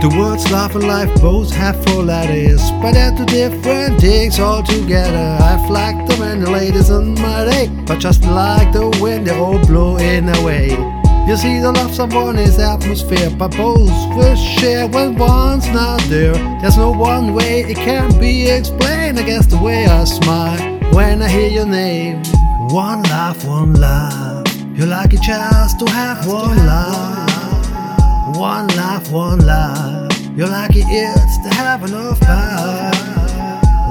The words love and life both have four letters, but they're two different things altogether. I've liked the many ladies on my day, but just like the wind, they all blow in away. You see, the love someone is atmosphere, but both will share when one's not there. There's no one way it can be explained. I guess the way I smile when I hear your name. One love, one love. You're lucky chance to have one love. One life, one love. You're lucky it is to have enough power.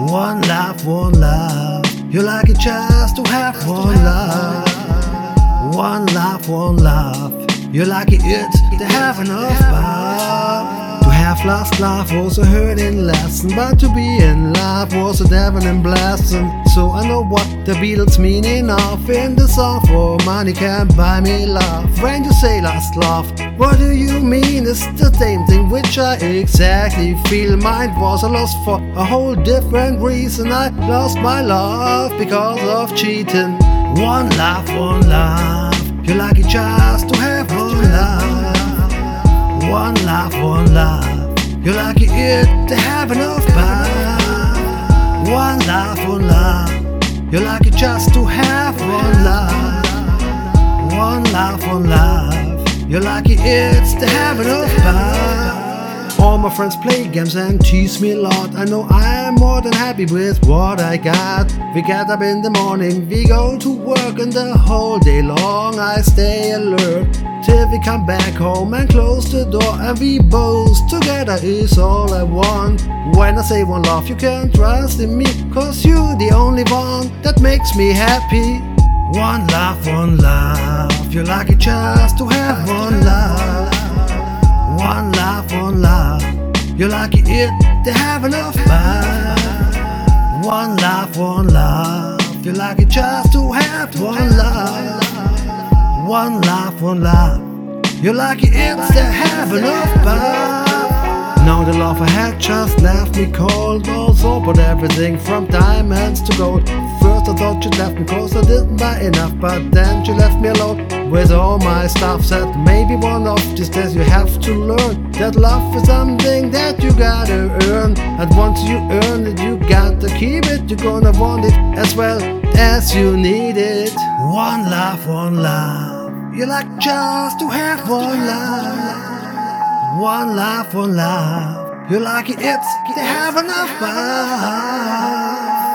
One life, one love. You're lucky chance to have one love. One life, one love. You're lucky it is to have enough power. Lost love was a hurting lesson, but to be in love was a deafening blessing. So I know what the Beatles meaning of in the song for oh, money can't buy me love. When you say lost love, what do you mean? It's the same thing which I exactly feel. Mine was a loss for a whole different reason. I lost my love because of cheating. One love, one love. You're lucky just to have one love. One love, one love. You like it to have enough power. One love, one love. You're lucky just to have one love. One love, one love. You're lucky it's to have enough power. All my friends play games and tease me a lot. I know I'm more than happy with what I got. We get up in the morning, we go to work, and the whole day long I stay alert. We come back home and close the door, and we both together is all I want. When I say one love, you can trust in me, cause you the only one that makes me happy. One love, one love. You're lucky just to have one love. One love, one love. You're lucky it to have enough love. One love, one love. You're lucky just to have one love. One love, one love. You're lucky it's have enough love. Now the love I had just left me cold. Also, but everything from diamonds to gold. First I thought you left me cause I didn't buy enough, but then you left me alone with all my stuff. Said maybe one of these days you have to learn that love is something that you gotta earn. And once you earn it, you got to keep it. You're gonna want it as well as you need it. One love, one love. You like just to have one life, one life, one life. You like it, it's to have enough life.